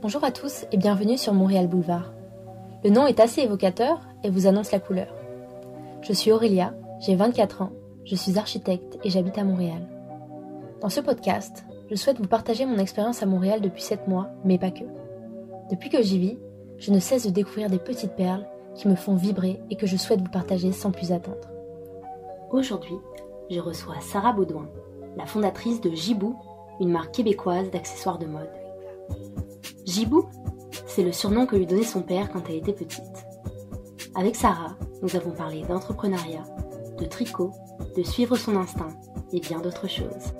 Bonjour à tous et bienvenue sur Montréal Boulevard. Le nom est assez évocateur et vous annonce la couleur. Je suis Aurélia, j'ai 24 ans, je suis architecte et j'habite à Montréal. Dans ce podcast, je souhaite vous partager mon expérience à Montréal depuis 7 mois, mais pas que. Depuis que j'y vis, je ne cesse de découvrir des petites perles qui me font vibrer et que je souhaite vous partager sans plus attendre. Aujourd'hui, je reçois Sarah Baudouin, la fondatrice de Jibou, une marque québécoise d'accessoires de mode. Jibou, c'est le surnom que lui donnait son père quand elle était petite. Avec Sarah, nous avons parlé d'entrepreneuriat, de tricot, de suivre son instinct et bien d'autres choses.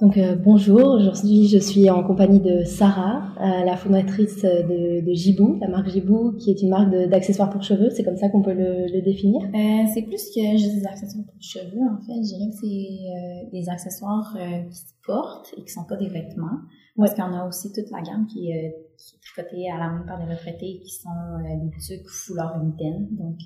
Donc euh, bonjour, aujourd'hui je suis en compagnie de Sarah, euh, la fondatrice de, de Jibou, la marque Jibou qui est une marque d'accessoires pour cheveux, c'est comme ça qu'on peut le, le définir euh, C'est plus que juste des accessoires pour cheveux en fait, je dirais que c'est des accessoires qui se portent et qui sont pas des vêtements. Parce qu'on a aussi toute la gamme qui, est tricotée à la main par les retraités qui sont des tucs foulards mitaines. Donc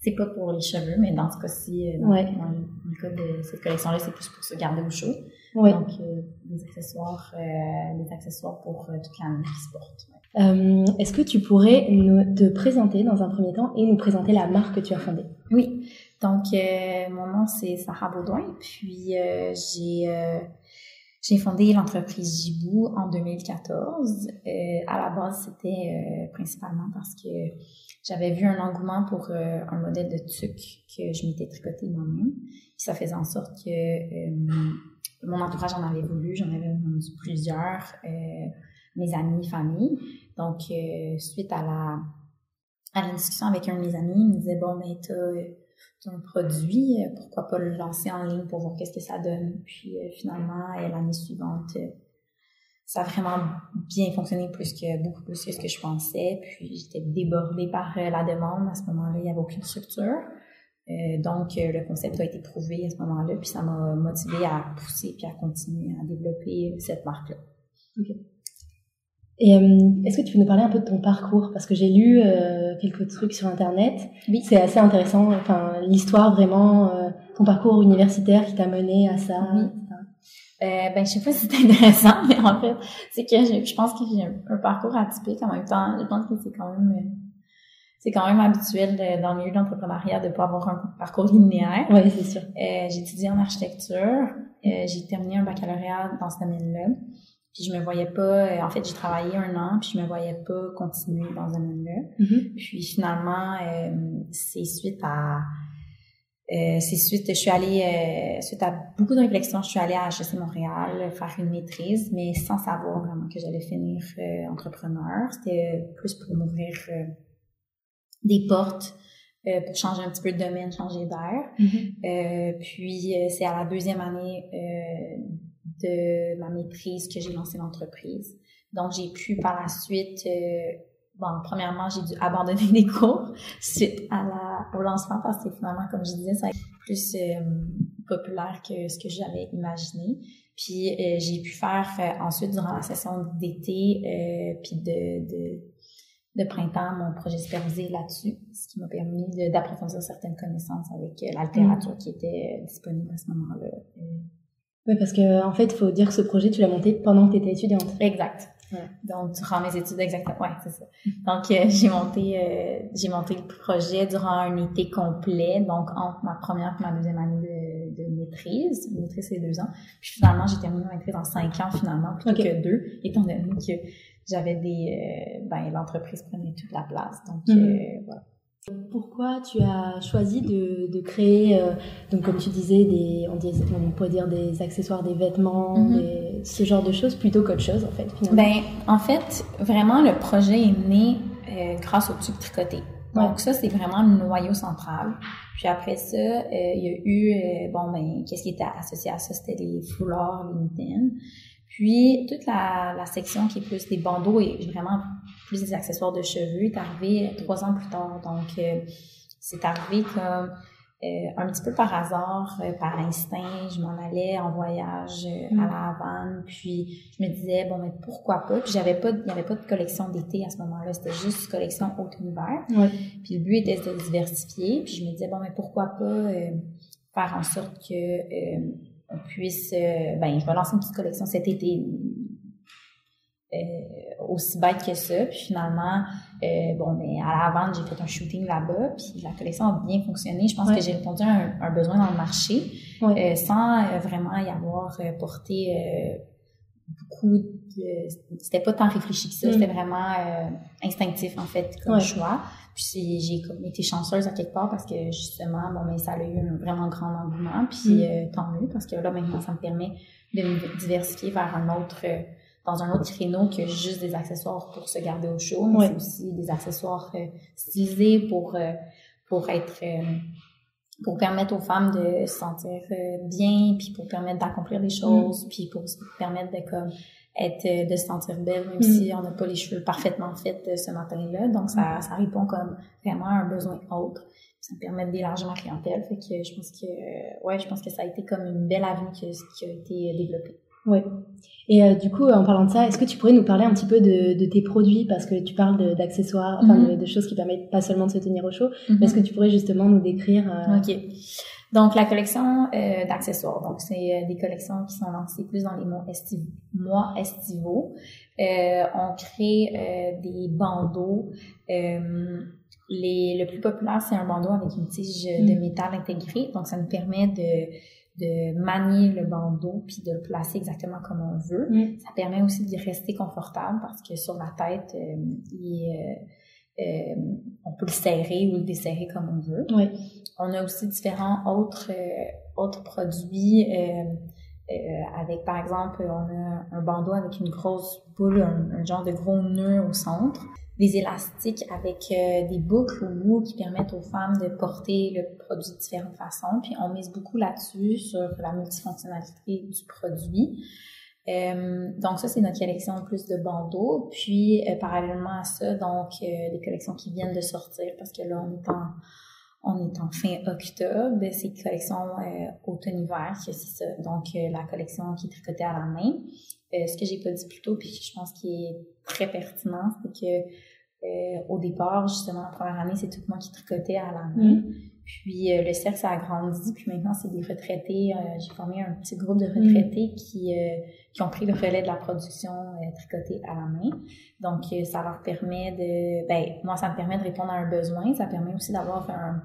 c'est pas pour les cheveux, mais dans ce cas-ci, dans, le cas de cette collection-là, c'est plus pour se garder au chaud. Donc, euh, des accessoires, euh, des accessoires pour euh, toute la qui se porte. Euh, Est-ce que tu pourrais nous, te présenter dans un premier temps et nous présenter la marque que tu as fondée? Oui. Donc, euh, mon nom, c'est Sarah Baudouin. Puis, j'ai j'ai fondé l'entreprise Jibou en 2014. à la base, c'était principalement parce que j'avais vu un engouement pour un modèle de tuc que je m'étais tricoté moi-même. Ça faisait en sorte que mon entourage en avait voulu, j'en avais vendu plusieurs, euh, mes amis, famille. Donc, euh, suite à la, à la discussion avec un de mes amis, il me disait, bon, mais t'as un produit, pourquoi pas le lancer en ligne pour voir qu'est-ce que ça donne. Puis euh, finalement, l'année suivante, ça a vraiment bien fonctionné plus que beaucoup plus que ce que je pensais. Puis j'étais débordée par la demande. À ce moment-là, il n'y avait aucune structure. Euh, donc, euh, le concept a été prouvé à ce moment-là, puis ça m'a motivé à pousser puis à continuer à développer cette marque-là. Et euh, est-ce que tu peux nous parler un peu de ton parcours? Parce que j'ai lu quelques trucs sur Internet. Oui. C'est assez intéressant, enfin, l'histoire vraiment, ton parcours universitaire qui t'a mené à ça. Oui. Euh, ben, je sais pas si c'est intéressant, mais en fait, c'est que je, je pense que j'ai un, parcours atypique en même temps. Je pense que c'est quand même c'est quand même habituel dans le milieu de l'entrepreneuriat de pas avoir un parcours linéaire. Oui, c'est sûr. Euh, j'ai étudié en architecture. Euh, j'ai terminé un baccalauréat dans ce domaine-là. Puis je me voyais pas, euh, en fait, j'ai travaillé un an, puis je me voyais pas continuer dans ce domaine-là. Mm-hmm. Puis finalement, euh, c'est suite à, euh, c'est suite, je suis allée, suite à beaucoup de réflexions, je suis allée à HEC Montréal faire une maîtrise, mais sans savoir vraiment que j'allais finir entrepreneur. C'était plus pour m'ouvrir des portes euh, pour changer un petit peu de domaine, changer d'air. Mm-hmm. euh, puis euh, c'est à la deuxième année euh, de ma maîtrise que j'ai lancé l'entreprise. Donc j'ai pu par la suite, bon premièrement j'ai dû abandonner les cours suite à la, au lancement parce que finalement comme je disais ça a été plus populaire que ce que j'avais imaginé. Puis j'ai pu faire ensuite durant la session d'été puis de, de de printemps mon projet supervisé là-dessus, ce qui m'a permis d'approfondir certaines connaissances avec euh, la littérature mm. qui était euh, disponible à ce moment-là. Oui, parce que en fait, il faut dire que ce projet, tu l'as monté pendant que tu étais étudiante. Exact. Donc, durant mes études, exactement. Ouais, c'est ça. Donc, euh, j'ai monté, j'ai monté le projet durant un été complet, donc entre ma première et ma deuxième année de, de maîtrise. Maîtrise, c'est deux ans. Puis finalement, j'ai terminé ma maîtrise en cinq ans finalement, plutôt que deux, étant donné que j'avais des euh, ben l'entreprise prenait toute la place donc mhm. euh, voilà pourquoi tu as choisi de, de créer, euh, donc comme tu disais, des, on, on pourrait dire des accessoires, des vêtements, mhm. ce genre de choses, plutôt qu'autre chose en fait finalement? Ben, en fait, vraiment le projet est né grâce au tube tricoté. Donc ça, c'est vraiment le noyau central. Puis après ça, il y a eu, bon ben, qu'est-ce qui était associé à ça? C'était les foulards, les mitaines. Puis, toute la, la, section qui est plus des bandeaux et vraiment plus des accessoires de cheveux est arrivée trois ans plus tard. Donc, euh, c'est arrivé comme euh, un petit peu par hasard, euh, par instinct. Je m'en allais en voyage à mm. la Havane, puis je me disais, bon, mais pourquoi pas? Puis, j'avais pas, il n'y avait pas de collection d'été à ce moment-là. C'était juste collection automne-hiver. Puis, le but était de diversifier. Puis, je me disais, bon, mais pourquoi pas faire en sorte que on puisse, euh, ben, je vais lancer une petite collection cet été. Aussi bête que ça. Puis finalement, bon, mais à la vente, j'ai fait un shooting là-bas, puis la collection a bien fonctionné. Je pense que j'ai répondu à un, besoin dans le marché sans vraiment y avoir porté beaucoup de... C'était pas tant réfléchi que ça, c'était mm. vraiment instinctif, en fait, comme choix. Puis j'ai été chanceuse à quelque part parce que justement, bon, mais ça a eu un vraiment grand engouement. Puis mm. euh, tant mieux parce que là, maintenant, ça me permet de me diversifier vers un autre, euh, dans un autre créneau que juste des accessoires pour se garder au chaud, mais c'est aussi des accessoires euh, stylisés pour, pour être, pour permettre aux femmes de se sentir bien, puis pour permettre d'accomplir des choses, mm. puis pour permettre de comme être euh, de se sentir belle même mm. si on n'a pas les cheveux parfaitement faits euh, ce matin-là. Donc ça, ça répond comme vraiment à un besoin autre. Ça me permet d'élargir ma clientèle. Fait que je pense que euh, ouais je pense que ça a été comme une belle avenue qui, qui a été développée ouais et du coup en parlant de ça est-ce que tu pourrais nous parler un petit peu de, de tes produits? Parce que tu parles d'accessoires enfin mm-hmm. de, choses qui permettent pas seulement de se tenir au chaud mais est-ce mm-hmm. que tu pourrais justement nous décrire ok donc, la collection euh, d'accessoires. Donc, c'est euh, des collections qui sont lancées plus dans les mois, estivaux. Mois estivaux. Euh, on crée euh, des bandeaux. les, le plus populaire, c'est un bandeau avec une tige de mm. métal intégrée. Donc, ça nous permet de, de manier le bandeau puis de le placer exactement comme on veut. Mm. Ça permet aussi de rester confortable parce que sur la tête, il est euh, on peut le serrer ou le desserrer comme on veut. Oui. On a aussi différents autres euh, autres produits euh, avec par exemple on a un bandeau avec une grosse boule, un, genre de gros nœud au centre, des élastiques avec des boucles bout qui permettent aux femmes de porter le produit de différentes façons. Puis on mise beaucoup là-dessus sur la multifonctionnalité du produit. Euh, donc ça, c'est notre collection plus de bandeaux. Puis euh, parallèlement à ça, donc euh, des collections qui viennent de sortir parce que là, on est en, on est en fin octobre. C'est collection euh, automne-hiver, c'est ça. Donc la collection qui est tricotée à la main. ce que j'ai pas dit plus tôt, puis je pense qui est très pertinent, c'est que au départ, justement, la première année, c'est tout moi qui tricotais à la main. Mm. Puis le cercle, ça a grandi. Puis maintenant, c'est des retraités. j'ai formé un petit groupe de retraités mm. qui qui ont pris le relais de la production euh, tricotée à la main. Donc, euh, ça leur permet de, ben, moi, ça me permet de répondre à un besoin. Ça permet aussi d'avoir un,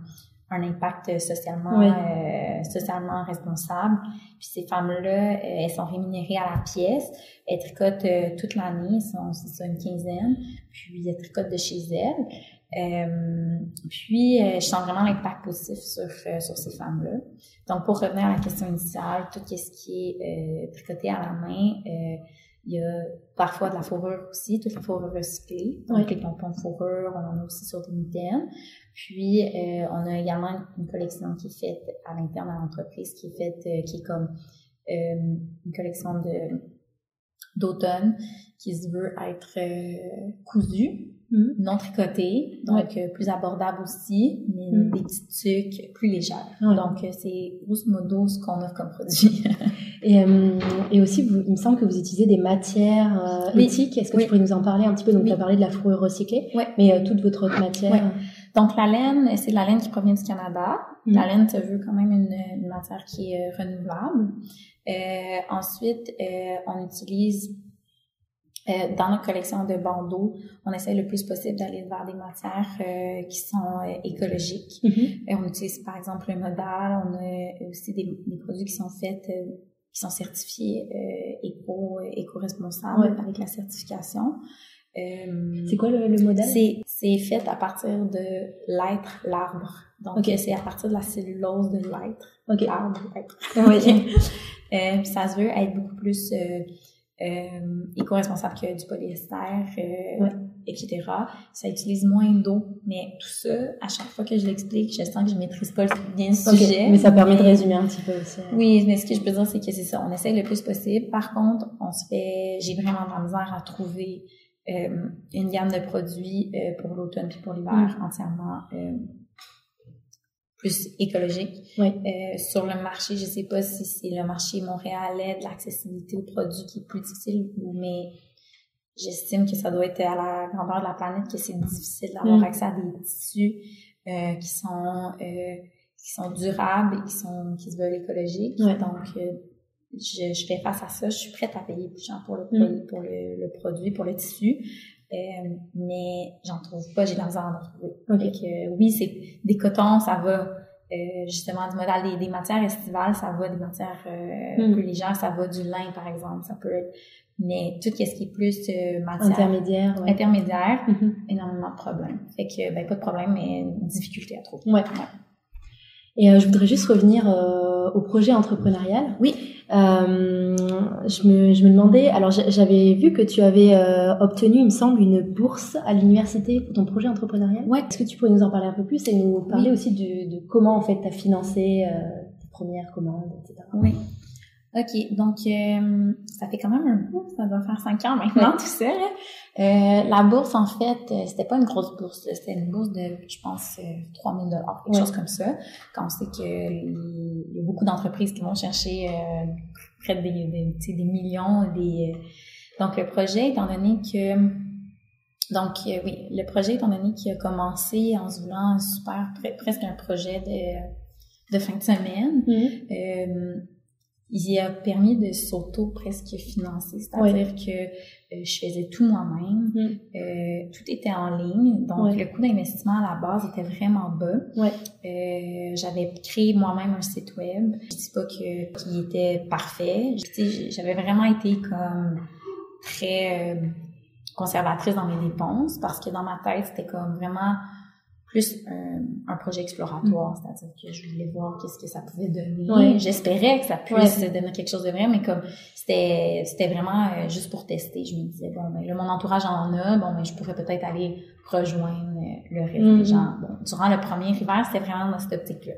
un impact socialement, euh, socialement responsable. Puis ces femmes-là, elles sont rémunérées à la pièce. Elles tricotent toute l'année, c'est ça, une quinzaine. Puis elles tricotent de chez elles. Euh, puis, euh, je sens vraiment l'impact positif sur, euh, sur ces femmes-là. Donc, pour revenir à la question initiale, tout ce qui est tricoté à la main, il y a parfois de la fourrure aussi, toute la fourrure recyclée. Donc, les pompons de fourrure, on en a aussi sur des mitaines. Puis, on a également une collection qui est faite à l'interne de l'entreprise, qui est faite, qui est comme une collection de d'automne qui se veut être cousue Mm. non tricoté, donc euh, plus abordable aussi, mais mm. des petites tuques plus légères. Donc euh, c'est grosso modo ce qu'on offre comme produit. et, euh, et aussi, vous, il me semble que vous utilisez des matières éthiques. Est-ce que tu pourrais nous en parler un petit peu? Donc tu as parlé de la fourrure recyclée, mais toute votre autre matière. Donc la laine, c'est de la laine qui provient du Canada. Mm. La laine, tu veux quand même une, une matière qui est renouvelable. ensuite, on utilise euh, dans notre collection de bandeaux, on essaie le plus possible d'aller vers des matières euh, qui sont euh, écologiques. Mm-hmm. on utilise par exemple le modal, on a aussi des, des produits qui sont faits, qui sont certifiés éco, éco-responsables avec la certification. c'est quoi le, le modèle? C'est fait à partir de l'être, l'arbre. Donc, c'est à partir de la cellulose de l'être, okay. l'arbre, l'être. ça se veut être beaucoup plus euh, éco-responsable que du polyester, euh, etc. Ça utilise moins d'eau, mais tout ça, à chaque fois que je l'explique, je sens que je maîtrise pas bien le sujet. Mais ça permet de résumer un petit peu aussi. Hein. Oui, mais ce que je peux dire, c'est que c'est ça. On essaye le plus possible. Par contre, on se fait, j'ai vraiment de la misère à trouver euh, une gamme de produits euh, pour l'automne puis pour l'hiver mm. entièrement euh, plus écologique. Euh, sur le marché, je sais pas si c'est le marché montréalais de l'accessibilité aux produits qui est plus difficile, mais j'estime que ça doit être à la grandeur de la planète que c'est difficile d'avoir mm. accès à des tissus euh, qui sont euh, qui sont durables et qui sont qui se veulent écologiques. Donc je, je, fais face à ça, je suis prête à payer plus cher pour le, mm. pour le, le, produit, pour le tissu, euh, mais j'en trouve pas, j'ai de la misère à en trouver. Okay. que, oui, c'est des cotons, ça va. Euh, justement du modèle des, des, matières estivales, ça va, des matières euh, mm. plus légères, ça va du lin par exemple, ça peut être mais tout ce qui est plus euh, matière intermédiaire, ouais. intermédiaire, mm-hmm. énormément de problèmes. Fait que ben pas de problème, mais difficulté à trouver. Ouais. Et euh, je voudrais juste revenir euh, au projet entrepreneurial. Oui. Euh, je, me, je me demandais, alors j'avais vu que tu avais euh, obtenu, il me semble, une bourse à l'université pour ton projet entrepreneurial. Ouais. Est-ce que tu pourrais nous en parler un peu plus et nous parler aussi de, de comment en fait tu as financé tes premières commandes, etc. Oui. OK, donc euh, ça fait quand même un bout, ça doit faire cinq ans maintenant, tout ça. Euh, la bourse, en fait, euh, c'était pas une grosse bourse, c'était une bourse de, je pense, 3000 dollars, quelque chose comme ça. Quand on sait qu'il y a beaucoup d'entreprises qui vont chercher près des, des, des millions, des... donc le projet, étant donné que donc, oui, le projet, étant donné qu'il a commencé en se voulant super, presque un projet de, de fin de semaine, mm-hmm il a permis de s'auto presque financer, c'est-à-dire que euh, je faisais tout moi-même, mm. euh, tout était en ligne, donc le coût d'investissement à la base était vraiment bas. Euh, j'avais créé moi-même un site web. Je dis pas que qu'il était parfait. J'avais vraiment été comme très conservatrice dans mes dépenses parce que dans ma tête c'était comme vraiment plus euh, un projet exploratoire, mm. c'est-à-dire que je voulais voir qu'est-ce que ça pouvait donner. J'espérais que ça puisse donner quelque chose de vrai, mais comme c'était c'était vraiment euh, juste pour tester, je me disais bon ben là mon entourage en a, bon ben je pourrais peut-être aller rejoindre euh, le reste des mm-hmm. gens. Bon, durant le premier hiver, c'était vraiment dans cette optique-là.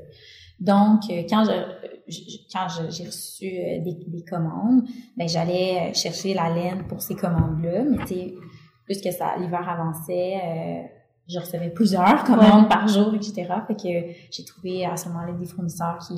Donc quand je, quand j'ai reçu des, des, commandes, ben j'allais chercher la laine pour ces commandes-là, mais tu sais plus que ça l'hiver avançait je recevais plusieurs commandes par jour, etc. Fait que j'ai trouvé à ce moment-là des fournisseurs qui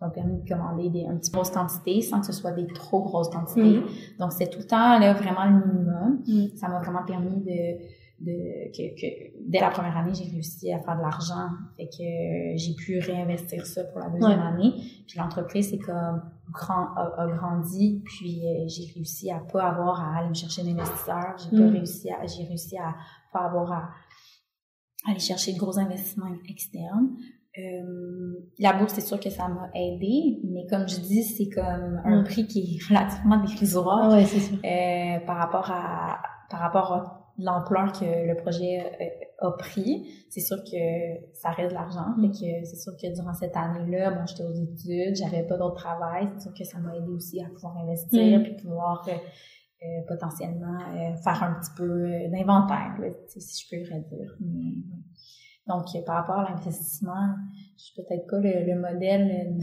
m'ont permis de commander des un petit grosse quantité sans que ce soit des trop grosses quantités. Mm. Donc c'était tout le temps là vraiment le minimum. Mm. Ça m'a vraiment permis de de que, que, dès la première année j'ai réussi à faire de l'argent fait que j'ai pu réinvestir ça pour la deuxième année puis l'entreprise c'est comme grand a, grandi puis euh, j'ai réussi à pas avoir à aller me chercher un investisseur j'ai pas mm. réussi à j'ai réussi à pas avoir à aller chercher de gros investissements externes. Euh, la bourse, c'est sûr que ça m'a aidé, mais comme je dis, c'est comme un prix qui est relativement dérisoire ouais, c'est sûr. Euh, par rapport à par rapport à l'ampleur que le projet euh, a pris. C'est sûr que ça reste de l'argent, mm. que c'est sûr que durant cette année-là, bon, j'étais aux études, j'avais pas d'autre travail, c'est sûr que ça m'a aidé aussi à pouvoir investir, mm. puis pouvoir euh, euh, potentiellement euh, faire un petit peu euh, d'inventaire, si je peux le dire. donc, par rapport à l'investissement, je suis peut-être pas le, le modèle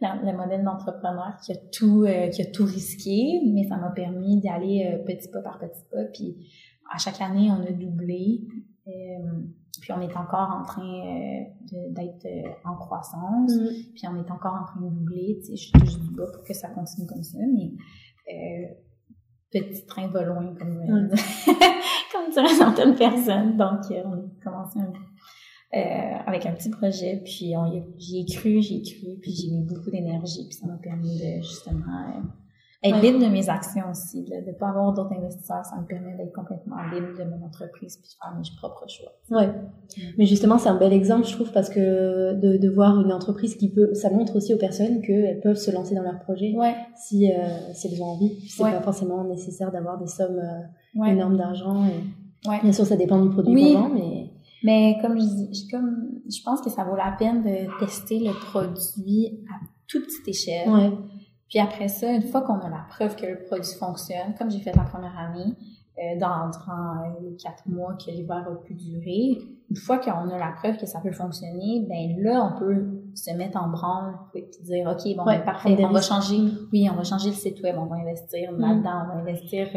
le modèle d'entrepreneur qui a tout qui a tout risqué, mais ça m'a permis d'y aller petit pas par petit pas. Puis à chaque année, on a doublé. puis on est encore en train d'être en croissance. Mm. Puis on est encore en train de doubler. Tu sais, je touche du bas pour que ça continue comme ça, mais petit train va loin, comme, euh, comme diraient certaines personnes. Donc, euh, on a commencé euh, avec un petit projet, puis j'y ai cru, j'y ai cru, puis j'ai mis beaucoup d'énergie, puis ça m'a permis de justement euh, être libre de mes actions aussi, de ne pas avoir d'autres investisseurs, ça me permet d'être complètement libre de mon entreprise puis de faire mes propres choix. Ouais. Mm. Mais justement, c'est un bel exemple, je trouve, parce que de, de, voir une entreprise qui peut, ça montre aussi aux personnes qu'elles peuvent se lancer dans leur projet ouais. si, euh, si elles ont envie. C'est pas forcément nécessaire d'avoir des sommes euh, énormes d'argent. Et... Bien sûr, ça dépend du produit oui. qu'on vend, mais mais comme je dis, comme je pense que ça vaut la peine de tester le produit à toute petite échelle. Puis après ça, une fois qu'on a la preuve que le produit fonctionne, comme j'ai fait la première année, euh, dans, euh, les quatre mois que l'hiver a pu durer, une fois qu'on a la preuve que ça peut fonctionner, ben là, on peut se mettre en branle et dire, OK, bon, ben, parfait, on va changer, oui, on va changer le site web, on va investir mm. là-dedans, on va investir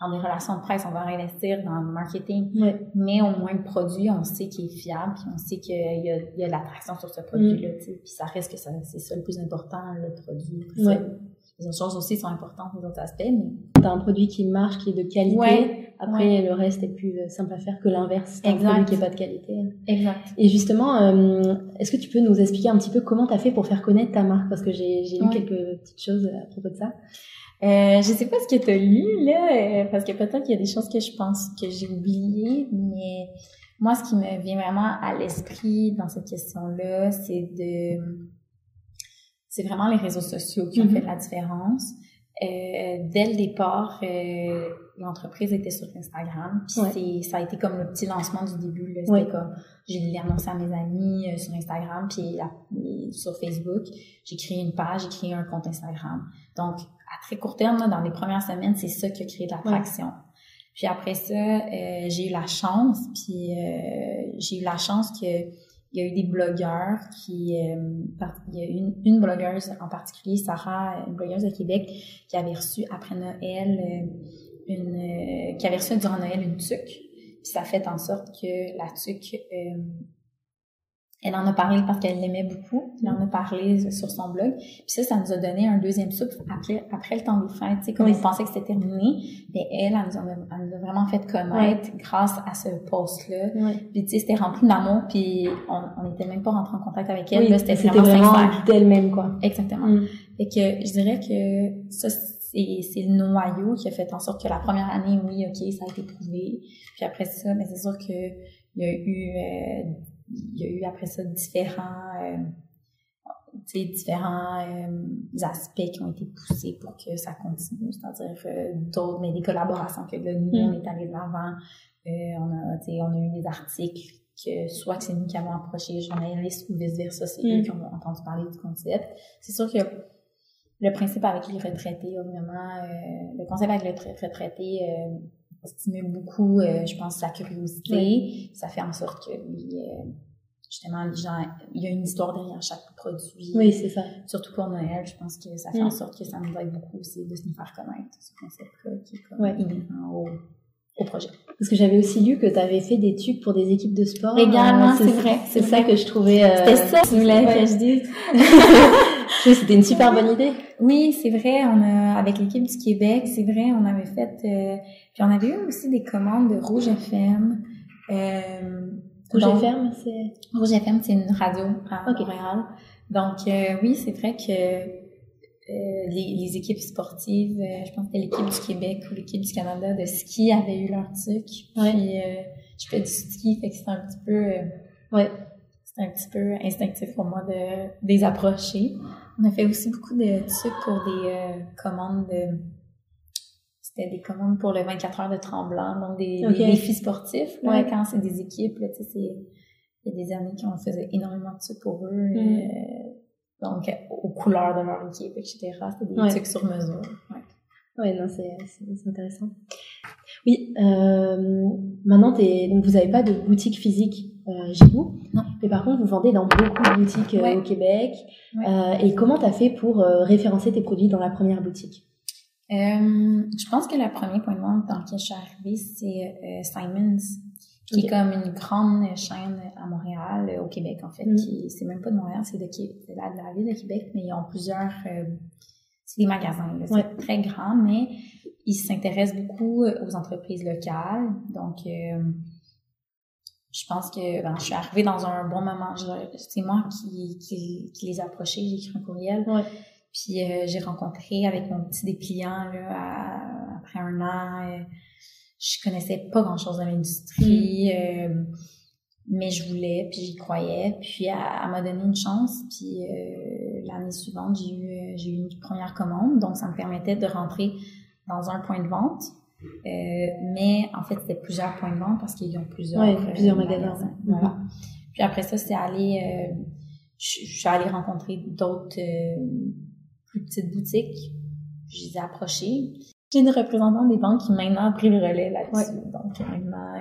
dans des relations de presse, on va investir dans le marketing. Mais au moins, le produit, on sait qu'il est fiable, puis on sait qu'il y a, il y a de l'attraction sur ce produit-là, mm. puis ça reste que c'est ça le plus important, le produit. les autres choses aussi sont importantes, les autres aspects, mais... T'as un produit qui marche, qui est de qualité. Après, le reste est plus euh, simple à faire que l'inverse. un produit qui est pas de qualité. Exact. Et justement, euh, est-ce que tu peux nous expliquer un petit peu comment t'as fait pour faire connaître ta marque? Parce que j'ai lu quelques petites choses à propos de ça. Euh, je sais pas ce que tu as lu, là, euh, parce que peut-être qu'il y a des choses que je pense que j'ai oubliées, mais moi, ce qui me vient vraiment à l'esprit dans cette question-là, c'est de c'est vraiment les réseaux sociaux qui ont mm-hmm. fait la différence. Euh, dès le départ, euh, l'entreprise était sur Instagram. Puis ça a été comme le petit lancement du début. C'était comme, j'ai annoncé à mes amis euh, sur Instagram, puis sur Facebook. J'ai créé une page, j'ai créé un compte Instagram. Donc, à très court terme, dans les premières semaines, c'est ça qui a créé de l'attraction. Puis après ça, euh, j'ai eu la chance, puis euh, j'ai eu la chance que il y a eu des blogueurs qui euh, il y a une, une blogueuse en particulier Sarah une blogueuse de Québec qui avait reçu après Noël une qui avait reçu durant Noël une tuque puis ça fait en sorte que la tuque elle en a parlé parce qu'elle l'aimait beaucoup. Elle en a parlé sur son blog. Puis ça, ça nous a donné un deuxième souffle après, après le temps des fêtes. Tu sais, comme on pensait que c'était terminé, mais elle, elle nous, a, elle nous a vraiment fait connaître grâce à ce post-là. Puis tu sais, c'était rempli d'amour, puis on n'était même pas rentré en contact avec elle. c'était vraiment, vraiment d'elle-même, quoi. Exactement. Mm. Fait que je dirais que ça, c'est le noyau qui a fait en sorte que la première année, oui, OK, ça a été prouvé. Puis après ça, mais c'est sûr que il y a eu... Euh, il y a eu après ça différents, euh, différents euh, aspects qui ont été poussés pour que ça continue, c'est-à-dire euh, d'autres, mais des collaborations que là, nous, on mm. est allé de l'avant. Euh, on, a, on a eu des articles que soit que c'est nous qui avons approché les journalistes ou vice-versa, c'est eux mm. qui ont entendu parler du concept. C'est sûr que le principe avec les retraités, évidemment, euh, le concept avec les retraités euh, stimule beaucoup, euh, je pense, sa curiosité. Ça fait en sorte que, euh, justement, les gens, il y a une histoire derrière chaque produit. Oui, c'est ça. Surtout pour Noël, je pense que ça fait en mm. sorte que ça nous aide beaucoup aussi de se nous faire connaître, ce concept-là qui est comme inhérent au, au projet. Parce que j'avais aussi lu que tu avais fait des tubes pour des équipes de sport. Également, c'est vrai. C'est ça que je trouvais... Euh... C'était ça que voulais que je dise. C'était une super bonne idée. Oui, c'est vrai. On a, avec l'équipe du Québec, c'est vrai, on avait fait. Euh, puis on avait eu aussi des commandes de Rouge FM. Euh, Rouge FM, c'est. Rouge FM, c'est une radio à Montréal. Donc euh, oui, c'est vrai que euh, les, les, équipes sportives, je pense que l'équipe du Québec ou l'équipe du Canada de ski avaient eu leur truc. Puis je fais du ski, fait que c'était un petit peu. ouais c'est un petit peu instinctif pour moi de, les approcher. On a fait aussi beaucoup de trucs pour des euh, commandes de... C'était des commandes pour le 24 heures de tremblant, donc des, défis sportifs. Là, Quand c'est des équipes, là, tu sais, il y a des années qu'on faisait énormément de trucs pour eux. Mm. Euh, donc, aux couleurs de leur équipe, etc. C'était des trucs sur mesure. Ouais. Oui, non, c'est intéressant. Oui, euh, maintenant, donc vous n'avez pas de boutique physique euh, vous. Non. Mais par contre, vous vendez dans beaucoup de boutiques euh, au Québec. Euh, et comment tu as fait pour euh, référencer tes produits dans la première boutique? Je pense que le premier point de vente dans lequel je suis arrivée, c'est Simons, qui est comme une grande chaîne à Montréal, au Québec en fait. Mm. qui C'est même pas de Montréal, c'est de, de, la, de la ville de Québec, mais ils ont plusieurs... c'est des magasins, c'est très grand, mais ils s'intéressent beaucoup aux entreprises locales. Donc je pense que ben, je suis arrivée dans un bon moment. C'est moi qui, qui, qui, les ai approchés, j'ai écrit un courriel. Puis euh, j'ai rencontré avec mon petit des clients là, après un an. Euh, je connaissais pas grand chose dans l'industrie, mm. euh, mais je voulais, puis j'y croyais. Puis elle, m'a donné une chance. Puis l'année suivante, j'ai eu j'ai eu une première commande, donc ça me permettait de rentrer dans un point de vente euh, mais en fait, c'était plusieurs points de vente parce qu'ils ont plusieurs, euh, plusieurs magasins. Voilà. Mm-hmm. Puis après ça, c'est aller, euh, je, suis allée rencontrer d'autres plus petites boutiques. Je les ai approchées. J'ai une représentante des banques qui maintenant a pris le relais là-dessus. Donc maintenant,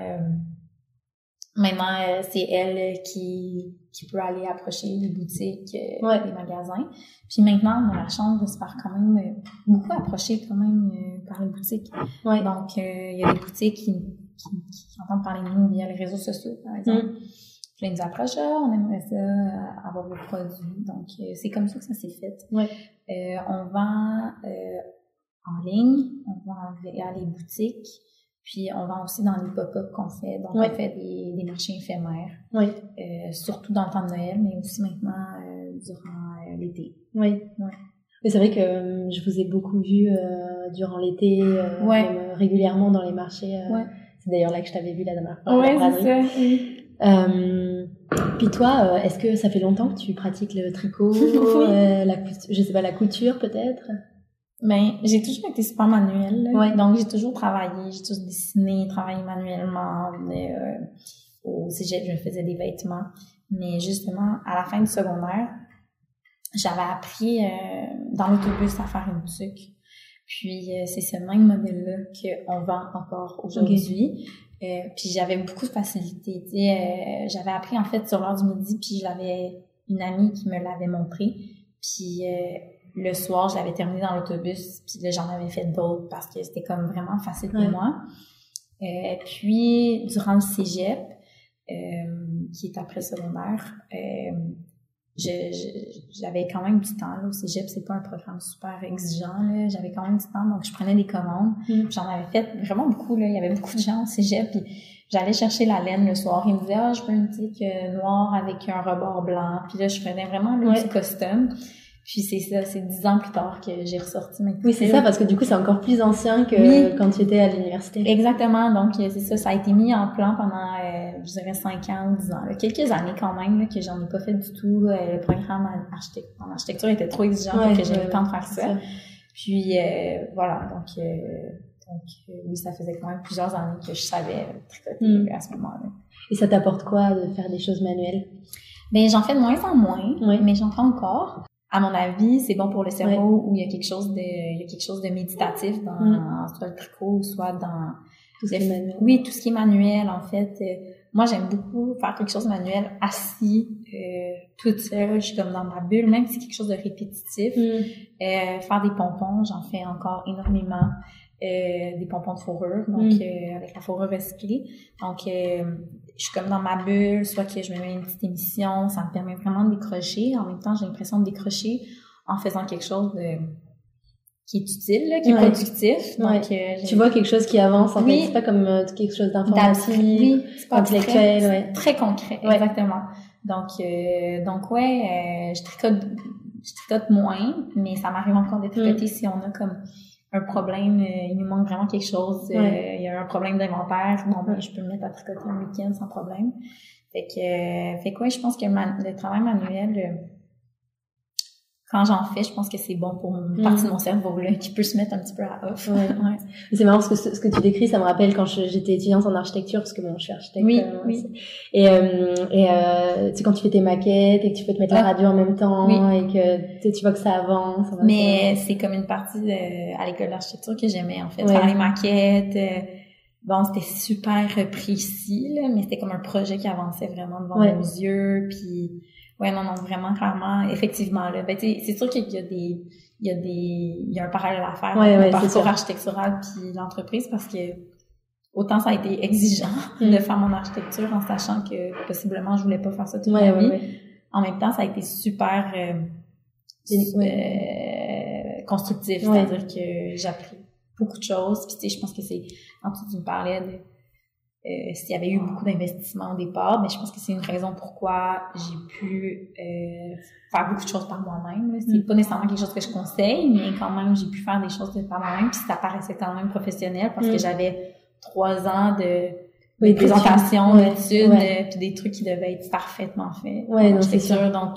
Maintenant, c'est elle qui, qui peut aller approcher les boutiques, euh, les magasins. Puis maintenant, on a la chance de se faire quand même euh, beaucoup approcher quand même euh, par les boutiques. Ouais. Donc, il y a des boutiques qui, qui, qui, entendent parler de nous via les réseaux sociaux, par exemple. Mm. Puis là, ils nous approchent, ah, on aimerait ça, avoir vos produits. Donc, c'est comme ça que ça s'est fait. Ouais. on vend en ligne, on vend à les boutiques, puis on vend aussi dans les pop-up qu'on fait. Donc, on fait des, des, marchés éphémères. Oui. Euh, surtout dans le temps de Noël, mais aussi maintenant euh, durant euh, l'été. Oui. Mais c'est vrai que je vous ai beaucoup vu durant l'été, régulièrement dans les marchés. Ouais. C'est d'ailleurs là que je t'avais vu la dernière fois. Ouais, c'est ça. Oui. Euh, puis toi, est-ce que ça fait longtemps que tu pratiques le tricot, euh, la je sais pas, la couture peut-être? Ben, j'ai toujours été super manuelle. Ouais. Donc, j'ai toujours travaillé, j'ai toujours dessiné, travaillé manuellement. Euh, au cégep, je faisais des vêtements. Mais justement, à la fin du secondaire, j'avais appris euh, dans l'autobus à faire une tuque. Puis, euh, c'est ce même modèle-là qu'on vend encore aujourd'hui. Euh, puis, j'avais beaucoup de facilité. Euh, j'avais appris, en fait, sur l'heure du midi, puis j'avais une amie qui me l'avait montré. Puis le soir, je l'avais terminé dans l'autobus, puis là, j'en avais fait d'autres parce que c'était comme vraiment facile pour moi. Euh, puis, durant le cégep, euh, qui est après secondaire, euh, j'avais quand même du temps. Là, au cégep, c'est pas un programme super exigeant. J'avais quand même du temps, donc je prenais des commandes. Mm. J'en avais fait vraiment beaucoup. Là. Il y avait beaucoup de gens au cégep, puis j'allais chercher la laine le soir. Ils me disaient « Ah, je veux une tique noire avec un rebord blanc. » Puis là, je prenais vraiment le ouais. costume. Puis c'est ça, c'est dix ans plus tard que j'ai ressorti mes Oui, c'est ça, parce que du coup, c'est encore plus ancien que quand tu étais à l'université. Exactement. Donc, c'est ça, ça a été mis en plan pendant, euh, je dirais, cinq ans ou dix ans. Quelques années quand même, là, que j'en ai pas fait du tout. Euh, le programme en, architecture, en architecture était trop exigeant pour que j'avais pas le temps de faire ça. Puis, euh, voilà. Donc, donc oui, ça faisait quand même plusieurs années que je savais tricoter mm. à ce moment-là. Et ça t'apporte quoi de faire des choses manuelles? Ben, j'en fais de moins en moins, mais j'en fais encore à mon avis, c'est bon pour le cerveau où il y a quelque chose de, il y a quelque chose de méditatif dans mm. soit le tricot, soit dans tout ce qui est manuel. Oui, tout ce qui est manuel en fait. Euh, moi, j'aime beaucoup faire quelque chose de manuel assis, euh, toute seule. Je suis comme dans ma bulle, même si c'est quelque chose de répétitif. Mm. Euh, faire des pompons, j'en fais encore énormément. Euh, des pompons de fourrure, donc mm. euh, avec la fourrure recyclée. Donc, euh, je suis comme dans ma bulle, soit que je me mets une petite émission, ça me permet vraiment de décrocher. En même temps, j'ai l'impression de décrocher en faisant quelque chose de qui est utile, qui est productif. Donc, tu vois quelque chose qui avance, en fait. C'est pas comme quelque chose d'informatif, oui, intellectuel, très, ouais. Très concret, exactement. Donc, donc ouais, je tricote, je tricote moins, mais ça m'arrive encore de tricoter mm. si on a comme un problème, euh, il nous manque vraiment quelque chose, euh, il y a un problème d'inventaire, bon ben je peux me mettre à tricoter un week-end sans problème. Fait que, euh, fait quoi, je pense que le travail manuel, quand j'en fais, je pense que c'est bon pour une partie de mm. mon cerveau là, qui peut se mettre un petit peu à off. Ouais. ouais. C'est marrant parce que ce, que tu décris, ça me rappelle quand j'étais étudiante en architecture, parce que bon, je suis architecte. Oui, euh, oui. Et, euh, et euh, tu sais, quand tu fais tes maquettes et que tu peux te mettre la radio en même temps et que tu vois que ça avance. Mais c'est comme une partie de, à l'école d'architecture que j'aimais en fait, faire les maquettes. Euh, bon, c'était super précis, là, mais c'était comme un projet qui avançait vraiment devant nos yeux, puis Ouais, non, non, vraiment, clairement, effectivement. Là. Ben, c'est sûr qu'il y a des, il y a des, il y a un parallèle à faire ouais, le parcours architectural puis l'entreprise parce que autant ça a été exigeant mm. de faire mon architecture en sachant que possiblement je voulais pas faire ça toute ma vie. En même temps, ça a été super euh, euh, constructif, c'est-à-dire que j'ai appris beaucoup de choses. Puis tu sais, je pense que c'est, en tout tu me parlais de euh, s'il y avait eu beaucoup d'investissements au départ, mais je pense que c'est une raison pourquoi j'ai pu euh, faire beaucoup de choses par moi-même. C'est mm. pas nécessairement quelque chose que je conseille, mais quand même, j'ai pu faire des choses par moi-même, puis ça paraissait quand même professionnel parce que mm. j'avais trois ans de, de présentation, d'études, euh, puis des trucs qui devaient être parfaitement faits. Ouais, c'est sûr. Donc,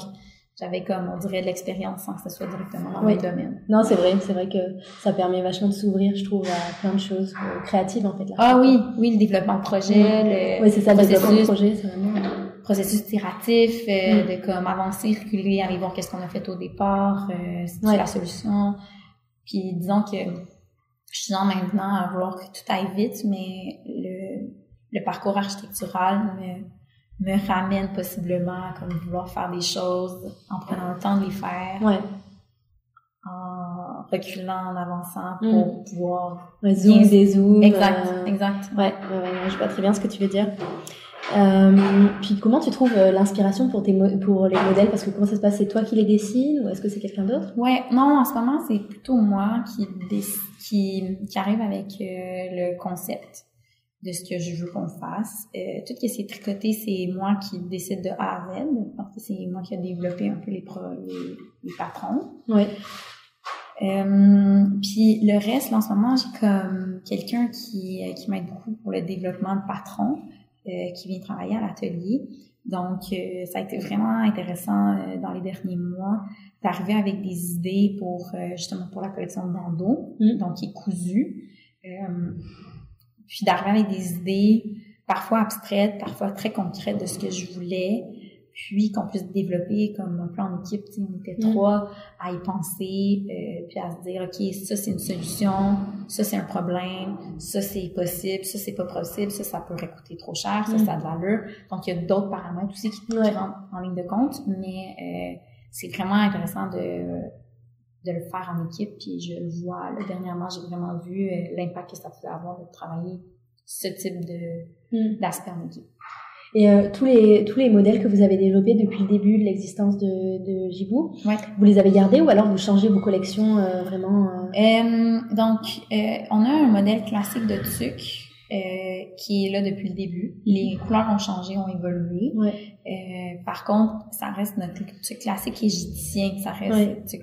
j'avais comme, on dirait, de l'expérience sans que ce soit directement dans oui. domaine. Non, c'est vrai, c'est vrai que ça permet vachement de s'ouvrir, je trouve, à plein de choses euh, créatives, en fait. Là. Ah oui, oui, le développement de projet, le oui, c'est ça, le développement de projet, c'est vraiment... Processus itératif, euh, de comme avancer, reculer, aller voir qu'est-ce qu'on a fait au départ, euh, c'est la solution. Puis disons que je suis dans maintenant à vouloir que tout aille vite, mais le, le parcours architectural me me ramène possiblement à comme vouloir faire des choses en prenant le temps de les faire. Ouais. En reculant, en avançant pour mm. pouvoir. Ouais, zoom. Exact, euh, exact. Ouais, ouais, ouais, je vois très bien ce que tu veux dire. Euh, puis comment tu trouves euh, l'inspiration pour tes pour les modèles? Parce que comment ça se passe? C'est toi qui les dessines ou est-ce que c'est quelqu'un d'autre? Ouais, non, en ce moment c'est plutôt moi qui qui qui arrive avec euh, le concept de ce que je veux qu'on fasse. Euh, tout ce qui est tricoté, c'est moi qui décide de A à Z. Parce que c'est moi qui ai développé un peu les, pro, les, les patrons. Ouais. Euh, puis le reste, là, en ce moment, j'ai comme quelqu'un qui, qui m'aide beaucoup pour le développement de patrons. Euh, qui vient travailler à l'atelier. Donc, euh, ça a été vraiment intéressant euh, dans les derniers mois d'arriver avec des idées pour justement pour la collection de bandeaux, mm. donc qui est cousu. Puis d'arriver avec des idées parfois abstraites, parfois très concrètes de ce que je voulais, puis qu'on puisse développer comme un peu en équipe. On était mm. trois à y penser, euh, puis à se dire, OK, ça c'est une solution, ça c'est un problème, ça c'est possible, ça c'est pas possible, ça ça peut coûter trop cher, ça mm. ça a de l'allure. Donc il y a d'autres paramètres aussi qui, rentrent en ligne de compte, mais euh, c'est vraiment intéressant de de le faire en équipe, puis je le vois. Là, dernièrement, j'ai vraiment vu euh, l'impact que ça peut avoir de travailler ce type de mm. d'aspect en équipe. Et euh, tous les tous les modèles que vous avez développés depuis le début de l'existence de, de Jibou, ouais. vous les avez gardés ou alors vous changez vos collections euh, vraiment euh? euh Donc, on a un modèle classique de Tuc qui est là depuis le début. Les couleurs ont changé, ont évolué. Ouais. par contre, ça reste notre Tuc classique égyptien, ça reste ouais. ce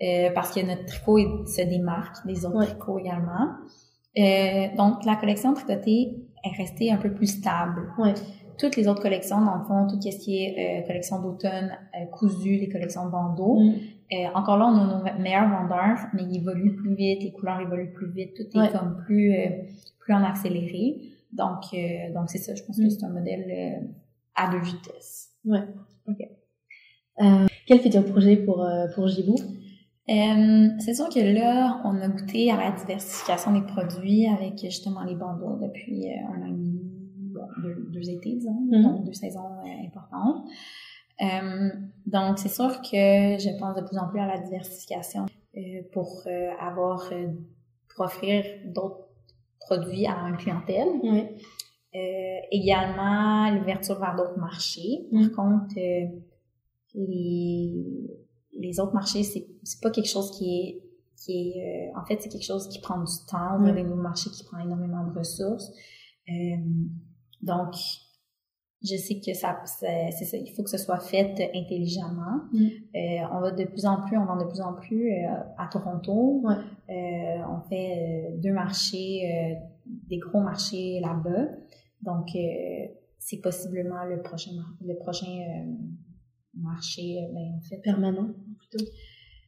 Tuc-là. parce que notre tricot se démarque des autres tricots également. donc, la collection tricotée est restée un peu plus stable. Ouais. Toutes les autres collections, dans le fond, tout ce qui est euh, collection d'automne, euh, cousu, les collections de bandeaux, mm. euh, encore là, on a nos meilleurs vendeurs, mais ils évoluent plus vite, les couleurs évoluent plus vite, tout est comme plus euh, plus en accéléré. Donc, euh, donc c'est ça, je pense que mm. c'est un modèle à deux vitesses. Ouais, ok. quel futur projet pour, pour Jibou? Euh, c'est sûr que là, on a goûté à la diversification des produits avec justement les bandeaux depuis euh, un an et demi, deux, étés, disons, mm-hmm. donc deux saisons euh, importantes. donc, c'est sûr que je pense de plus en plus à la diversification pour avoir, pour offrir d'autres produits à une clientèle. également, l'ouverture vers d'autres marchés. Par mm. contre, les les autres marchés, c'est, c'est pas quelque chose qui est, qui est, euh, en fait, c'est quelque chose qui prend du temps, ouvrir des nouveaux marchés qui prend énormément de ressources. Euh, donc, je sais que ça, c'est, ça, il faut que ce soit fait intelligemment. Mm. Euh, on va de plus en plus, on vend de plus en plus euh, à Toronto. Ouais. Euh, on fait deux marchés, des gros marchés là-bas. Donc, c'est possiblement le prochain, le prochain marché, ben, en fait. Permanent, plutôt.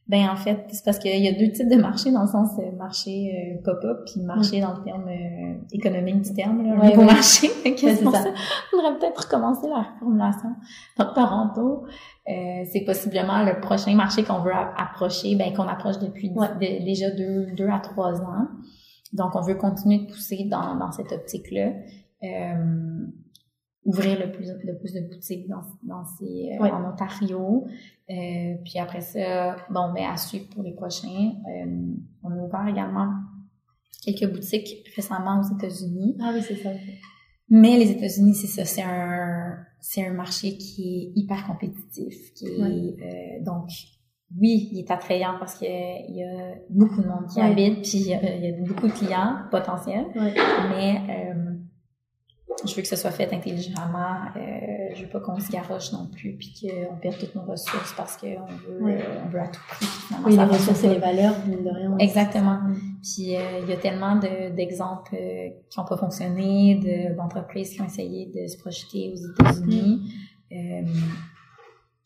Ben, en fait, c'est parce qu'il y a deux types de marchés, dans le sens euh, marché euh, pop-up, puis marché dans le terme euh, économique du terme, là, ouais, nouveau marché. Qu'est-ce que ça? On devrait peut-être recommencer la reformulation. Donc, Toronto, euh, c'est possiblement le prochain marché qu'on veut approcher, ben, qu'on approche depuis déjà deux, deux à trois ans. Donc, on veut continuer de pousser dans, dans cette optique-là. Euh, ouvrir le plus, le plus de boutiques dans, dans ces, euh, en Ontario. Euh, puis après ça, bon, ben, à suivre pour les prochains. Euh, on a ouvert également quelques boutiques récemment aux États-Unis. Ah oui, c'est ça. Mais les États-Unis, c'est ça, c'est un, c'est un marché qui est hyper compétitif, qui est, euh, donc, oui, il est attrayant parce qu'il y a beaucoup de monde qui habite, puis il y, a, il y, a, beaucoup de clients potentiels, mais euh, je veux que ce soit fait intelligemment. Euh, je veux pas qu'on se garoche non plus puis qu'on perde toutes nos ressources parce qu'on veut, euh, on veut à tout prix. Oui, les ressources et les valeurs, mine de rien. Exactement. Puis euh, il y a tellement d'exemples euh, qui n'ont pas fonctionné, d'entreprises qui ont essayé de se projeter aux États-Unis. Mm.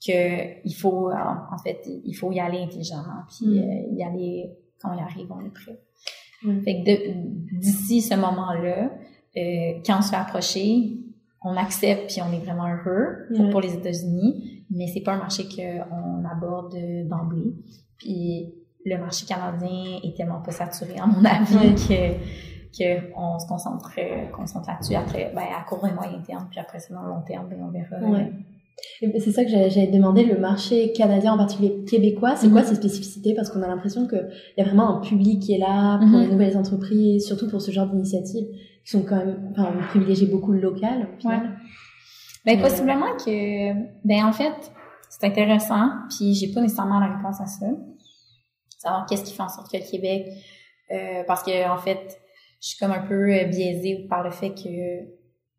que il faut, en fait, il faut y aller intelligemment, puis mm. y aller quand il arrive, on est prêt. Fait que d'ici ce moment-là, euh, quand on se fait approcher, on accepte puis on est vraiment heureux pour, les États-Unis, mais c'est pas un marché qu'on aborde d'emblée. Puis le marché canadien est tellement pas saturé, à mon avis, que qu'on se concentre, concentre là-dessus après, ben, à court et moyen terme, puis après ça, dans le long terme, ben, on verra C'est ça que j'avais demandé, le marché canadien, en particulier québécois, c'est quoi mhm. ses spécificités? Parce qu'on a l'impression qu'il y a vraiment un public qui est là pour mhm. les nouvelles entreprises, surtout pour ce genre d'initiatives qui sont quand même, enfin, on privilégie beaucoup le local. Ouais. Ben, possiblement que, ben, en fait, c'est intéressant, puis j'ai pas nécessairement la réponse à ça. Savoir qu'est-ce qui fait en sorte que le Québec, euh, parce que, en fait, je suis comme un peu euh, biaisée par le fait que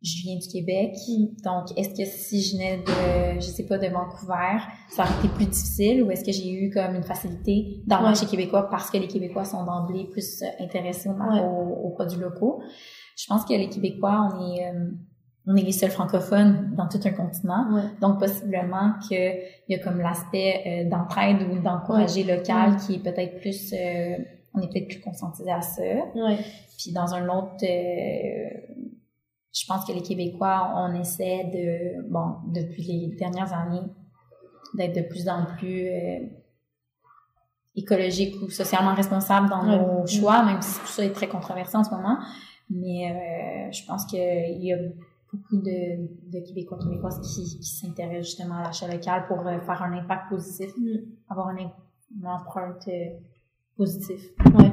je viens du Québec. Mm. Donc, est-ce que si je venais de, je sais pas, de Vancouver, ça aurait été plus difficile ou est-ce que j'ai eu comme une facilité dans le marché québécois parce que les Québécois sont d'emblée plus euh, intéressés aux, produits locaux? Je pense que les Québécois, on est, euh, on est les seuls francophones dans tout un continent. Donc, possiblement qu'il y a comme l'aspect euh, d'entraide ou d'encourager local qui est peut-être plus, on est peut-être plus conscientisé à ça. Puis dans un autre, je pense que les Québécois, on essaie de, bon, depuis les dernières années, d'être de plus en plus euh, écologique ou socialement responsable dans nos choix, même si tout ça est très controversé en ce moment. Mais euh, je pense qu'il y a beaucoup de, de Québécois, Québécoises qui, qui s'intéressent justement à l'achat local pour euh, faire un impact positif, mm. avoir une, une empreinte positive. Ouais.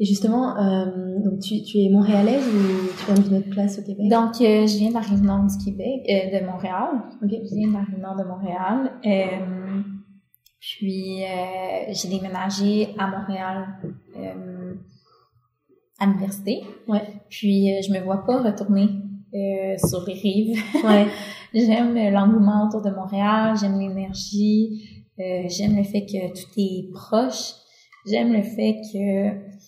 Et justement, euh, donc tu, tu es montréalaise ou tu viens d'une autre place au Québec? Donc, euh, je viens de la rive nord du Québec, euh, de Montréal. Je viens de la rive nord de Montréal. Euh, puis, euh, j'ai déménagé à Montréal à l'université. Ouais. Puis, je me vois pas retourner sur les rives. Ouais. j'aime l'engouement autour de Montréal, j'aime l'énergie, j'aime le fait que tout est proche. J'aime le fait que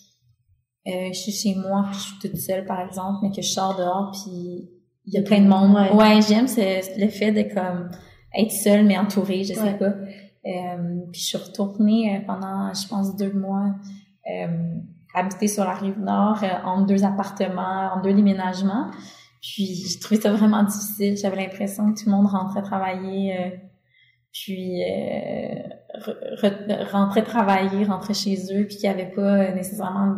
euh, je suis chez moi, puis je suis toute seule, par exemple, mais que je sors dehors, puis il y a plein de monde. Ouais, j'aime le fait de comme être seule, mais entourée, je sais pas. Euh, puis je suis retournée euh, pendant, je pense, deux mois euh, habiter sur la rive nord, euh, en deux appartements, en deux déménagements. Puis j'ai trouvé ça vraiment difficile. J'avais l'impression que tout le monde rentrait travailler, puis rentrait travailler, rentrait chez eux, puis qu'il n'y avait pas nécessairement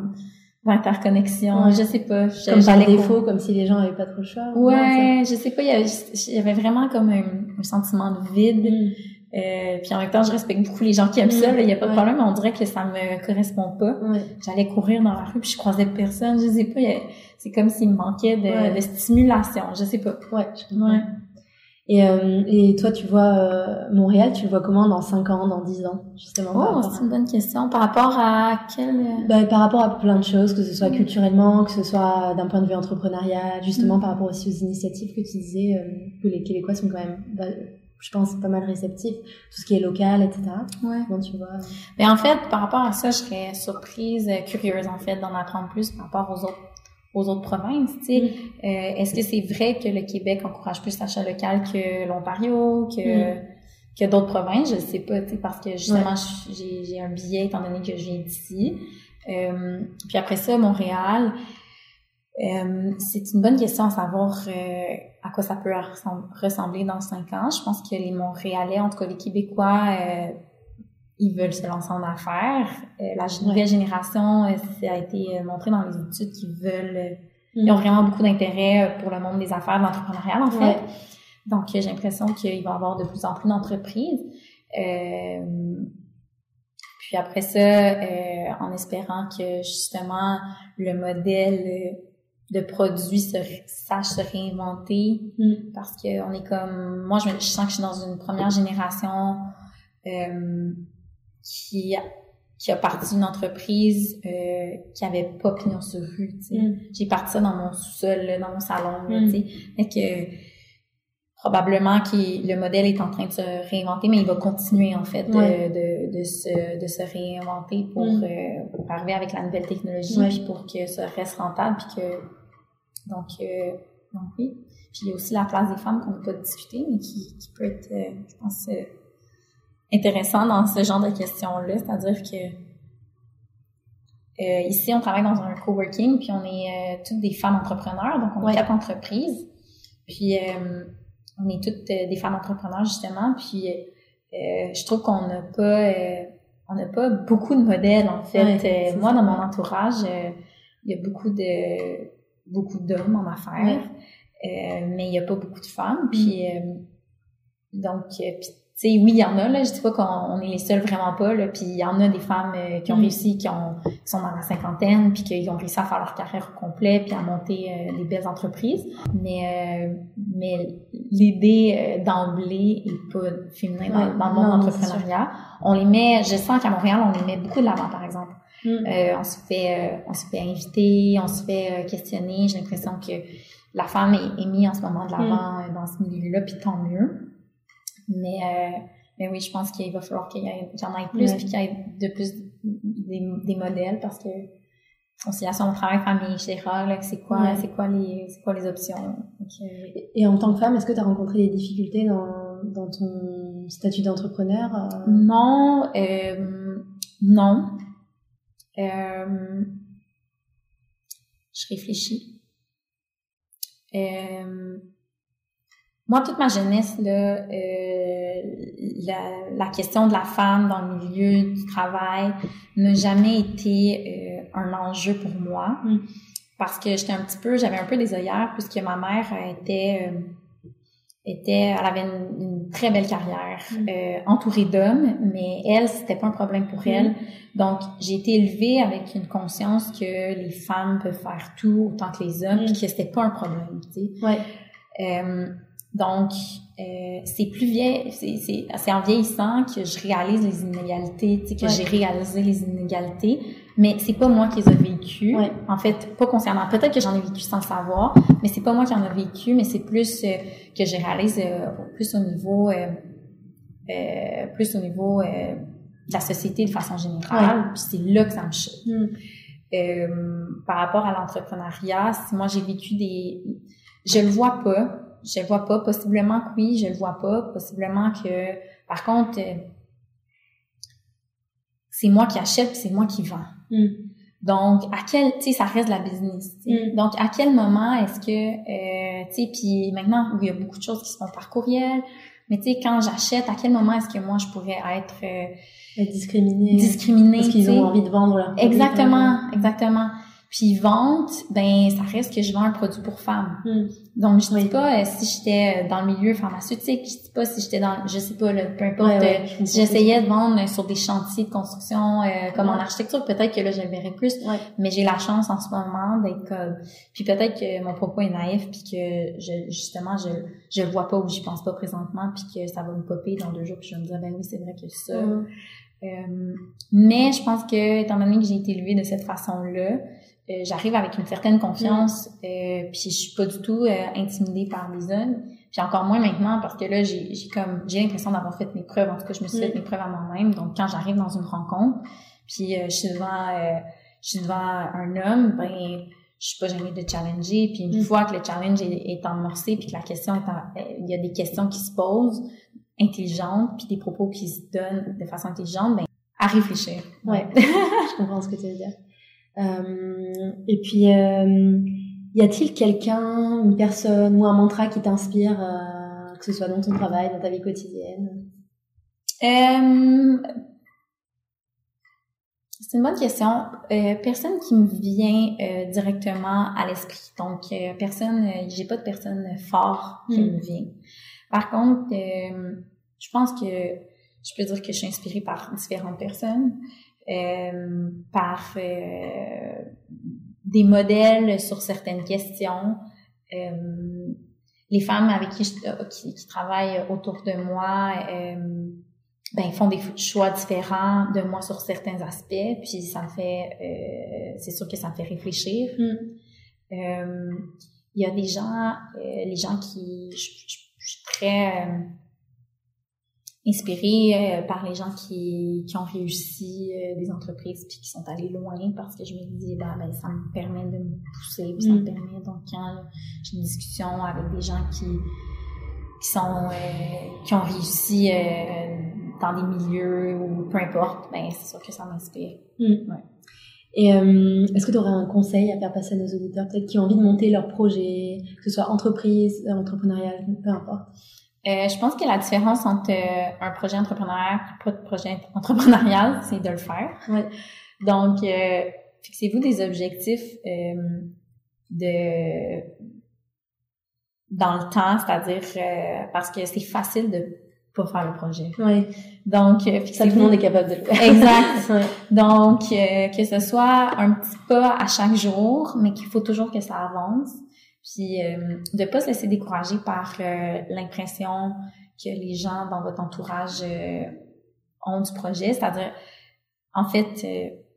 d'interconnexion, je sais pas. Comme par défaut, comme si les gens avaient pas trop le choix. Ouais, je sais pas, il y, avait, vraiment comme un, sentiment de vide. Mm. Euh, puis en même temps, je respecte beaucoup les gens qui aiment ça, il y a pas de problème, mais on dirait que ça me correspond pas. J'allais courir dans la rue, puis je croisais personne, je sais pas, c'est comme s'il me manquait de, de, stimulation, je sais pas. Ouais, comprends. Et, euh, et toi, tu vois euh, Montréal, tu le vois comment dans 5 ans, dans 10 ans, justement Oh, c'est une bonne question. Par rapport à quel... Euh, bah, Par rapport à plein de choses, que ce soit culturellement, que ce soit d'un point de vue entrepreneurial, justement mm. par rapport aussi aux initiatives que tu disais, que les Québécois sont quand même, bah, je pense, pas mal réceptifs, tout ce qui est local, etc. Ouais. Comment tu vois Mais en fait, par rapport à ça, je serais surprise, curieuse en fait, d'en apprendre plus par rapport aux autres aux autres provinces. Tu sais, mm. euh, est-ce que c'est vrai que le Québec encourage plus l'achat local que l'Ontario, que mm. que d'autres provinces? Je sais pas, tu sais, parce que justement j'ai j'ai un billet étant donné que je viens d'ici. Euh, puis après ça, Montréal. Euh, c'est une bonne question à savoir euh, à quoi ça peut ressembler dans cinq ans. Je pense que les Montréalais, en tout cas les Québécois, ils veulent se lancer en affaires. Euh, la nouvelle génération, euh, ça a été euh, montré dans les études qu'ils veulent, ils ont mm. vraiment beaucoup d'intérêt pour le monde des affaires, de l'entrepreneuriat en fait. Donc j'ai l'impression qu'il va y avoir de plus en plus d'entreprises. puis après ça, en espérant que justement le modèle de produits se, sache se réinventer, mm. parce que on est comme, moi je, je, sens que je suis dans une première génération qui a, qui a parti d'une entreprise euh, qui avait pas pignon sur rue. Mm. J'ai parti ça dans mon sous-sol, dans mon salon, mm. tu sais. que probablement que le modèle est en train de se réinventer, mais il va continuer en fait de, de, de, se, de se réinventer pour, mm. euh, pour arriver avec la nouvelle technologie, puis pour que ça reste rentable, puis que donc, euh, donc oui. Puis il y a aussi la place des femmes qu'on n'a pas discuté, mais qui, qui peut être, euh, je pense, euh, intéressant dans ce genre de questions-là, c'est-à-dire que ici, on travaille dans un coworking, puis on est toutes des femmes entrepreneurs, donc on a quatre entreprises. Puis on est toutes des femmes entrepreneurs justement. Puis je trouve qu'on n'a pas, on n'a pas beaucoup de modèles en fait. moi, dans mon entourage, il y a beaucoup de beaucoup d'hommes en affaires, mais il n'y a pas beaucoup de femmes. Puis mm. donc, puis sais, oui, il y en a, là, je dis pas qu'on est les seuls vraiment pas, là, puis il y en a des femmes euh, qui ont mm. réussi, qui, ont, qui sont dans la cinquantaine, puis qui ont réussi à faire leur carrière au complet, puis à monter euh, des belles entreprises. Mais, euh, mais l'idée d'emblée est pas féminin dans, le monde entrepreneuriat. On les met, je sens qu'à Montréal, on les met beaucoup de l'avant, par exemple. Mm. on se fait, on se fait inviter, on se fait questionner. J'ai l'impression que la femme est, est mise en ce moment de l'avant mm. dans ce milieu-là, puis tant mieux. Mais, euh, mais oui, je pense qu'il va falloir qu'il y, en ait plus, puis qu'il y ait de plus des, des modèles parce que conciliation au travail, famille, etc. c'est quoi, c'est quoi les, c'est quoi les options. Et en tant que femme, est-ce que tu as rencontré des difficultés dans, dans ton statut d'entrepreneur? Euh? Non, euh, non. Euh, je réfléchis. Euh, moi, toute ma jeunesse, là, euh, la, la, question de la femme dans le milieu du travail n'a jamais été un enjeu pour moi. Mm. Parce que j'étais un petit peu, j'avais un peu des œillères puisque ma mère était, était, elle avait une, très belle carrière, mm. euh, entourée d'hommes, mais elle, c'était pas un problème pour elle. Mm. Donc, j'ai été élevée avec une conscience que les femmes peuvent faire tout autant que les hommes, et que c'était pas un problème, tu sais. Ouais. Donc, euh, c'est plus vieil, c'est en vieillissant que je réalise les inégalités, tu sais, que j'ai réalisé les inégalités, mais c'est pas moi qui les ai vécues. En fait, pas concernant. Peut-être que j'en ai vécu sans le savoir, mais c'est pas moi qui en ai vécu, mais c'est plus euh, que je réalise euh, plus au niveau, euh, euh, plus au niveau de la société de façon générale. Puis c'est là que ça me choque. Mm. par rapport à l'entrepreneuriat, si moi j'ai vécu des, je le vois pas je le vois pas. Possiblement que oui, je le vois pas. Possiblement que, par contre, euh, c'est moi qui achète, c'est moi qui vends. Mm. Donc, à quel, tu sais, ça reste la business. Mm. Donc, à quel moment est-ce que, euh, tu sais, puis maintenant, il y a beaucoup de choses qui se font par courriel, mais tu sais, quand j'achète, à quel moment est-ce que moi, je pourrais être euh, discriminée? Discriminée. Parce qu'ils ont envie de vendre leur Exactement, exactement. Puis vente, ben ça reste que je vends un produit pour femmes. Hmm. Donc je dis pas euh, si j'étais euh, dans le milieu pharmaceutique, je dis pas si j'étais dans je sais pas peu importe euh, si j'essayais de vendre sur des chantiers de construction comme en architecture, peut-être que là je le verrais plus, mais j'ai la chance en ce moment d'être comme puis peut-être que mon propos est naïf puis que je justement je je le vois pas ou j'y pense pas présentement puis que ça va me popper dans deux jours puis je vais me dire ben oui, c'est vrai que ça. Hmm. mais je pense que étant donné que j'ai été élevée de cette façon-là, euh, j'arrive avec une certaine confiance, mm. euh, puis je suis pas du tout euh, intimidée par les hommes. Puis encore moins maintenant parce que là j'ai j'ai comme j'ai l'impression d'avoir fait mes preuves. En tout cas, je me suis fait mm. mes preuves à moi-même. Donc quand j'arrive dans une rencontre, puis je suis devant je suis devant un homme, ben je suis pas gênée de challenger. Puis une mm. fois que le challenge est, est amorcé, puis que la question est il y a des questions qui se posent intelligentes, puis des propos qui se donnent de façon intelligente, ben à réfléchir. Ouais, je comprends ce que tu veux dire. Euh, et puis, euh, y a-t-il quelqu'un, une personne ou un mantra qui t'inspire, euh, que ce soit dans ton travail, dans ta vie quotidienne? C'est une bonne question. Euh, personne qui me vient euh, directement à l'esprit. Donc, euh, personne, j'ai pas de personne fort qui hmm. me vient. Par contre, je pense que je peux dire que je suis inspirée par différentes personnes. Euh, par euh, des modèles sur certaines questions. Euh, les femmes avec qui, je, qui, qui, travaillent autour de moi ben, font des choix différents de moi sur certains aspects, puis ça me fait, c'est sûr que ça me fait réfléchir. Mm. Il y a des gens, les gens qui, je, je, je suis très inspirée euh, par les gens qui, qui ont réussi euh, des entreprises puis qui sont allés loin parce que je me dis bah, ben ça me permet de me pousser puis ça me mm. permet donc quand j'ai une discussion avec des gens qui qui sont euh, qui ont réussi dans des milieux ou peu importe ben c'est sûr que ça m'inspire mm. ouais. Et est-ce que tu aurais un conseil à faire passer à nos auditeurs, peut-être qui ont envie de monter leur projet, que ce soit entreprise, entrepreneurial, peu importe? Euh, je pense que la différence entre euh, un projet entrepreneurial et pas de projet entrepreneurial, c'est de le faire. Donc, euh, fixez-vous des objectifs euh, de dans le temps, c'est-à-dire parce que c'est facile de pour faire le projet. Oui. Donc, euh, ça, tout le monde est capable de le faire. Exact. Donc, euh, que ce soit un petit pas à chaque jour, mais qu'il faut toujours que ça avance. Puis, euh, de pas se laisser décourager par euh, l'impression que les gens dans votre entourage ont du projet. C'est-à-dire, en fait,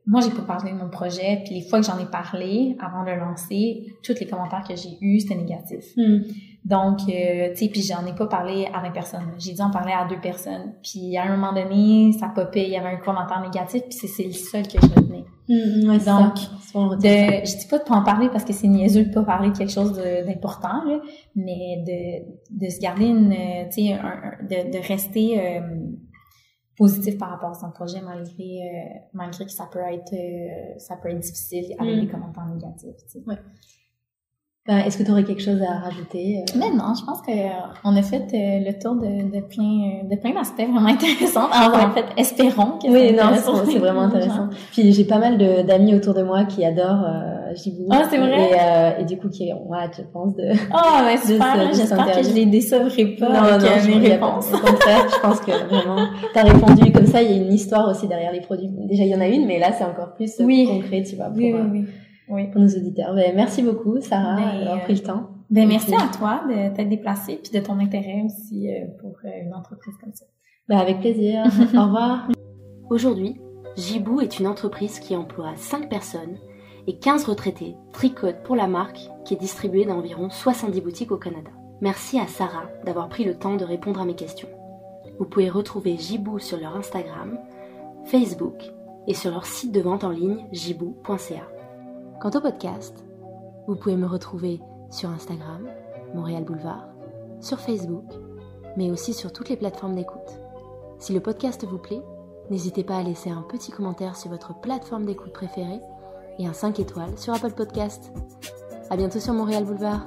moi, j'ai pas parlé de mon projet, puis les fois que j'en ai parlé avant de le lancer, tous les commentaires que j'ai eus, c'était négatif. Hmm. Donc, euh, tu sais, puis j'en ai pas parlé à 20 personnes. J'ai dû en parler à deux personnes. Puis à un moment donné, ça popait, il y avait un commentaire négatif, puis c'est le seul que je retenais. Hmm, ouais, Donc, de, je dis pas de pas en parler parce que c'est niaiseux de pas parler de quelque chose d'important, mais de, de se garder une, tu sais, de, de rester... Euh, positif par rapport à son projet malgré euh, malgré que ça peut être euh, ça peut être difficile avec mm. des commentaires négatifs. Tu sais. ouais. Ben, Est-ce que tu aurais quelque chose à rajouter? Euh? Mais non, je pense que euh, on a fait euh, le tour de, de plein de plein d'aspects vraiment intéressants. Alors, en fait, espérons que Oui, non, c'est vraiment intéressant. Puis j'ai pas mal d'amis autour de moi qui adorent euh, Jibou. Ah, c'est vrai? Et, et, du coup, qui ont hâte, je pense, de... Oh, ouais, super! J'espère que je les décevrai pas non, avec non, mes réponses. Au contraire, je pense que vraiment, t'as répondu comme ça, il y a une histoire aussi derrière les produits. Déjà, il y en a une, mais là, c'est encore plus oui. concret, tu vois, pour, oui, oui, oui oui. pour nos auditeurs. Ben, merci beaucoup, Sarah, d'avoir pris le temps. Ben, merci à toi de t'être déplacée puis de ton intérêt aussi euh, pour euh, une entreprise comme ça. Ben, avec plaisir. Au revoir. Aujourd'hui, Jibou est une entreprise qui emploie 5 personnes et 15 retraités tricotent pour la marque qui est distribuée dans environ 70 boutiques au Canada. Merci à Sarah d'avoir pris le temps de répondre à mes questions. Vous pouvez retrouver Jibou sur leur Instagram, Facebook et sur leur site de vente en ligne jibou.ca. Quant au podcast, vous pouvez me retrouver sur Instagram, Montréal Boulevard, sur Facebook, mais aussi sur toutes les plateformes d'écoute. Si le podcast vous plaît, n'hésitez pas à laisser un petit commentaire sur votre plateforme d'écoute préférée et un 5 étoiles sur Apple Podcast. À bientôt sur Montréal Boulevard.